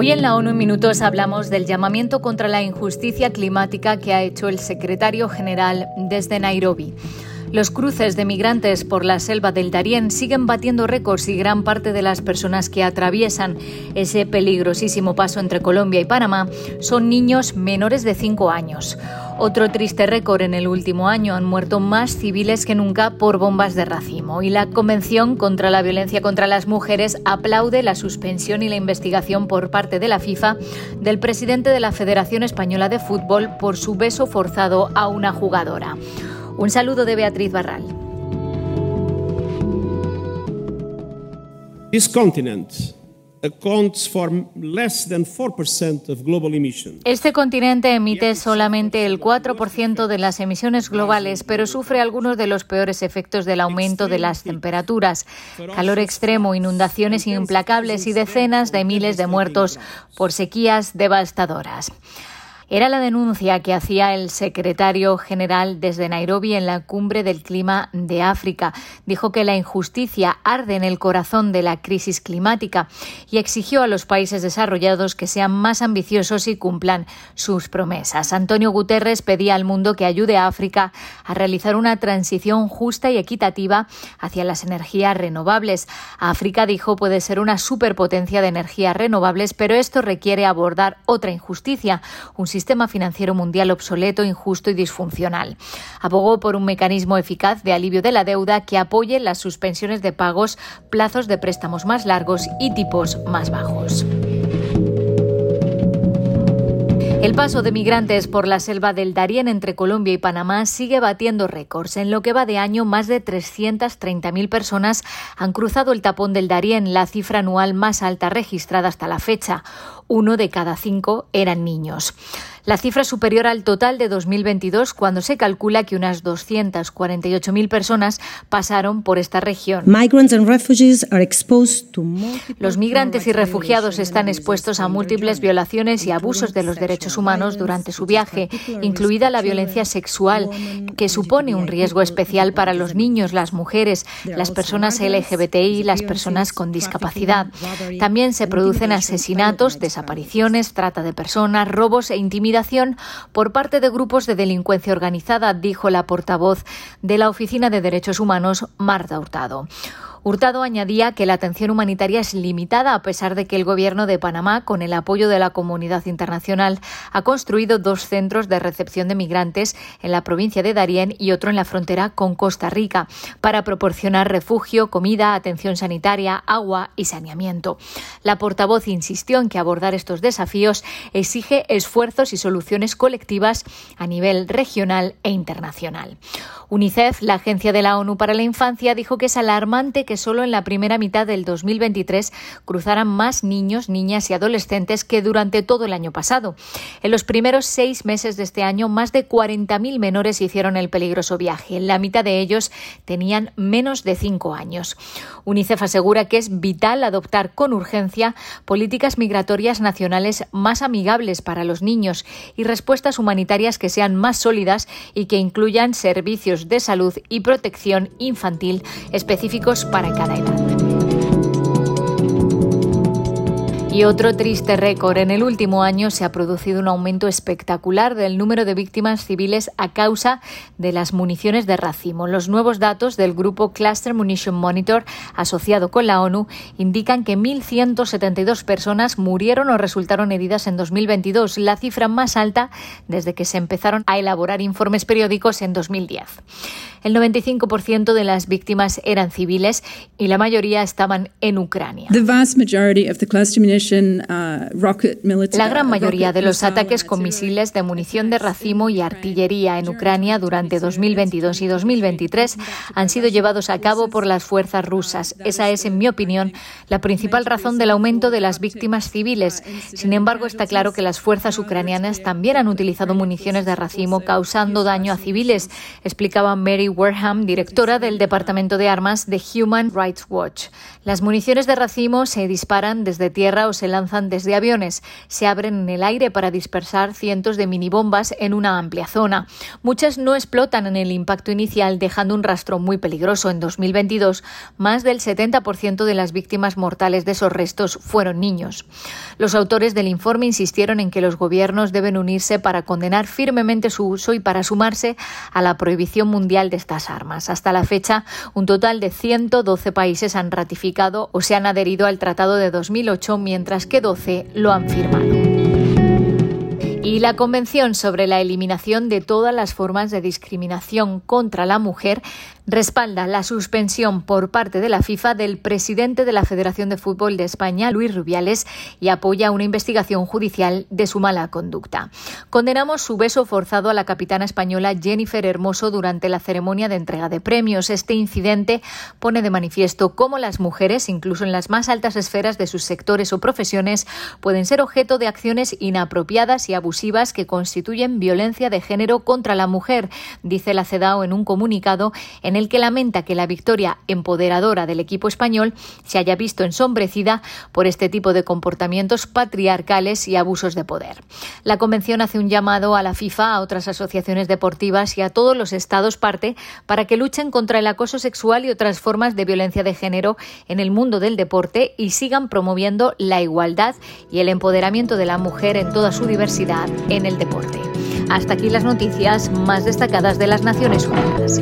Hoy en la ONU en Minutos hablamos del llamamiento contra la injusticia climática que ha hecho el secretario general desde Nairobi. Los cruces de migrantes por la selva del Darién siguen batiendo récords y gran parte de las personas que atraviesan ese peligrosísimo paso entre Colombia y Panamá son niños menores de 5 años. Otro triste récord en el último año han muerto más civiles que nunca por bombas de racimo y la Convención contra la Violencia contra las Mujeres aplaude la suspensión y la investigación por parte de la FIFA del presidente de la Federación Española de Fútbol por su beso forzado a una jugadora. Un saludo de Beatriz Barral. Este continente emite solamente el 4% de las emisiones globales, pero sufre algunos de los peores efectos del aumento de las temperaturas, calor extremo, inundaciones implacables y decenas de miles de muertos por sequías devastadoras. Era la denuncia que hacía el secretario general desde Nairobi en la cumbre del clima de África. Dijo que la injusticia arde en el corazón de la crisis climática y exigió a los países desarrollados que sean más ambiciosos y cumplan sus promesas. Antonio Guterres pedía al mundo que ayude a África a realizar una transición justa y equitativa hacia las energías renovables. África, dijo, puede ser una superpotencia de energías renovables, pero esto requiere abordar otra injusticia, un sistema financiero mundial obsoleto, injusto y disfuncional. Abogó por un mecanismo eficaz de alivio de la deuda que apoye las suspensiones de pagos, plazos de préstamos más largos y tipos más bajos. El paso de migrantes por la selva del Darién entre Colombia y Panamá sigue batiendo récords. En lo que va de año, más de 330.000 personas han cruzado el tapón del Darién, la cifra anual más alta registrada hasta la fecha. Uno de cada cinco eran niños. La cifra es superior al total de 2022, cuando se calcula que unas 248.000 personas pasaron por esta región. Los migrantes y refugiados están expuestos a múltiples violaciones y abusos de los derechos humanos durante su viaje, incluida la violencia sexual, que supone un riesgo especial para los niños, las mujeres, las personas LGBTI y las personas con discapacidad. También se producen asesinatos, desapariciones, trata de personas, robos e intimidación por parte de grupos de delincuencia organizada, dijo la portavoz de la Oficina de Derechos Humanos, Marta Hurtado. Hurtado añadía que la atención humanitaria es limitada a pesar de que el gobierno de Panamá, con el apoyo de la comunidad internacional, ha construido dos centros de recepción de migrantes en la provincia de Darién y otro en la frontera con Costa Rica para proporcionar refugio, comida, atención sanitaria, agua y saneamiento. La portavoz insistió en que abordar estos desafíos exige esfuerzos y soluciones colectivas a nivel regional e internacional. UNICEF, la Agencia de la ONU para la Infancia, dijo que es alarmante que solo en la primera mitad del 2023 cruzaran más niños, niñas y adolescentes que durante todo el año pasado. En los primeros seis meses de este año, más de 40.000 menores hicieron el peligroso viaje. La mitad de ellos tenían menos de cinco años. UNICEF asegura que es vital adoptar con urgencia políticas migratorias nacionales más amigables para los niños y respuestas humanitarias que sean más sólidas y que incluyan servicios de salud y protección infantil específicos para cada edad. Y otro triste récord. En el último año se ha producido un aumento espectacular del número de víctimas civiles a causa de las municiones de racimo. Los nuevos datos del grupo Cluster Munition Monitor, asociado con la ONU, indican que 1.172 personas murieron o resultaron heridas en 2022, la cifra más alta desde que se empezaron a elaborar informes periódicos en 2010. El 95% de las víctimas eran civiles y la mayoría estaban en Ucrania. Uh, la gran mayoría de los ataques con misiles de munición de racimo y artillería en Ucrania durante 2022 y 2023 han sido llevados a cabo por las fuerzas rusas. Esa es, en mi opinión, la principal razón del aumento de las víctimas civiles. Sin embargo, está claro que las fuerzas ucranianas también han utilizado municiones de racimo causando daño a civiles, explicaba Mary Wareham, directora del Departamento de Armas de Human Rights Watch. Las municiones de racimo se disparan desde tierra o se lanzan desde aviones. Se abren en el aire para dispersar cientos de minibombas en una amplia zona. Muchas no explotan en el impacto inicial, dejando un rastro muy peligroso. En 2022, más del 70% de las víctimas mortales de esos restos fueron niños. Los autores del informe insistieron en que los gobiernos deben unirse para condenar firmemente su uso y para sumarse a la prohibición mundial de estas armas. Hasta la fecha, un total de 112 países han ratificado o se han adherido al Tratado de 2008, mientras que 12 lo han firmado. La Convención sobre la Eliminación de todas las formas de discriminación contra la mujer respalda la suspensión por parte de la FIFA del presidente de la Federación de Fútbol de España, Luis Rubiales, y apoya una investigación judicial de su mala conducta. Condenamos su beso forzado a la capitana española Jennifer Hermoso durante la ceremonia de entrega de premios. Este incidente pone de manifiesto cómo las mujeres, incluso en las más altas esferas de sus sectores o profesiones, pueden ser objeto de acciones inapropiadas y abusivas que constituyen violencia de género contra la mujer, dice la CEDAW en un comunicado en el que lamenta que la victoria empoderadora del equipo español se haya visto ensombrecida por este tipo de comportamientos patriarcales y abusos de poder. La Convención hace un llamado a la FIFA, a otras asociaciones deportivas y a todos los Estados parte para que luchen contra el acoso sexual y otras formas de violencia de género en el mundo del deporte y sigan promoviendo la igualdad y el empoderamiento de la mujer en toda su diversidad en el deporte. Hasta aquí las noticias más destacadas de las Naciones Unidas.